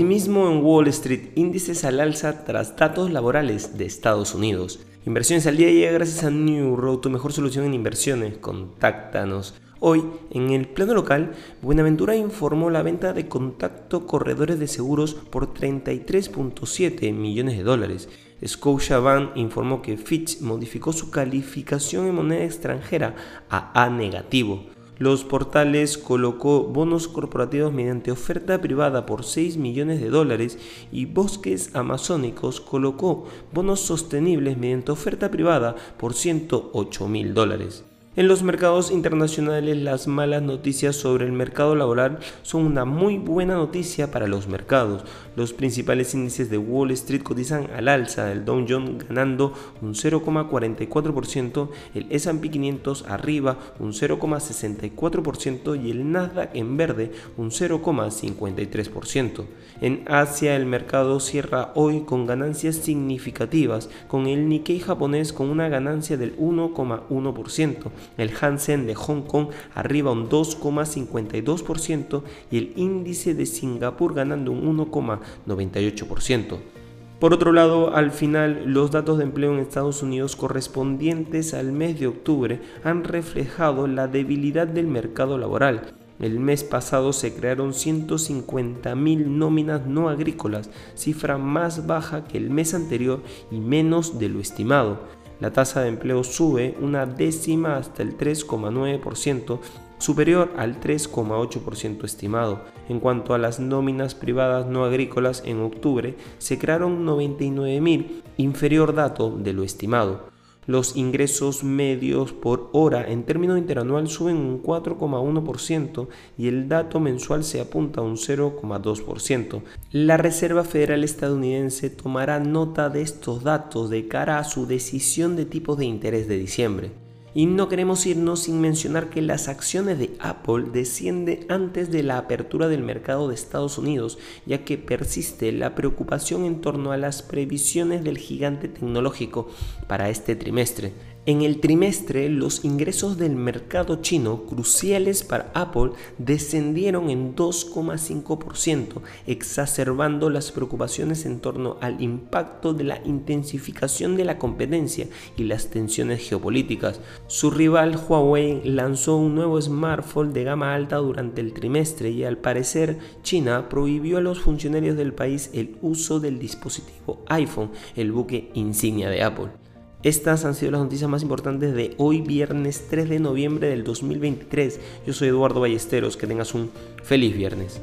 Optimismo en Wall Street, índices al alza tras datos laborales de Estados Unidos. Inversiones al día llega gracias a New Road, tu mejor solución en inversiones. Contáctanos. Hoy, en el plano local, Buenaventura informó la venta de contacto corredores de seguros por 33.7 millones de dólares. Scotiabank informó que Fitch modificó su calificación en moneda extranjera a A negativo. Los portales colocó bonos corporativos mediante oferta privada por 6 millones de dólares y Bosques Amazónicos colocó bonos sostenibles mediante oferta privada por 108 mil dólares. En los mercados internacionales las malas noticias sobre el mercado laboral son una muy buena noticia para los mercados. Los principales índices de Wall Street cotizan al alza, el Dow Jones ganando un 0,44%, el S&P 500 arriba un 0,64% y el Nasdaq en verde un 0,53%. En Asia el mercado cierra hoy con ganancias significativas, con el Nikkei japonés con una ganancia del 1,1% el Hansen de Hong Kong arriba un 2,52% y el índice de Singapur ganando un 1,98%. Por otro lado, al final, los datos de empleo en Estados Unidos correspondientes al mes de octubre han reflejado la debilidad del mercado laboral. El mes pasado se crearon 150.000 nóminas no agrícolas, cifra más baja que el mes anterior y menos de lo estimado la tasa de empleo sube una décima hasta el 3,9%, superior al 3,8% estimado. En cuanto a las nóminas privadas no agrícolas en octubre, se crearon 99.000, inferior dato de lo estimado. Los ingresos medios por hora en términos interanual suben un 4,1% y el dato mensual se apunta a un 0,2%. La Reserva Federal estadounidense tomará nota de estos datos de cara a su decisión de tipos de interés de diciembre. Y no queremos irnos sin mencionar que las acciones de Apple descienden antes de la apertura del mercado de Estados Unidos, ya que persiste la preocupación en torno a las previsiones del gigante tecnológico para este trimestre. En el trimestre, los ingresos del mercado chino, cruciales para Apple, descendieron en 2,5%, exacerbando las preocupaciones en torno al impacto de la intensificación de la competencia y las tensiones geopolíticas. Su rival Huawei lanzó un nuevo smartphone de gama alta durante el trimestre y al parecer China prohibió a los funcionarios del país el uso del dispositivo iPhone, el buque insignia de Apple. Estas han sido las noticias más importantes de hoy viernes 3 de noviembre del 2023. Yo soy Eduardo Ballesteros, que tengas un feliz viernes.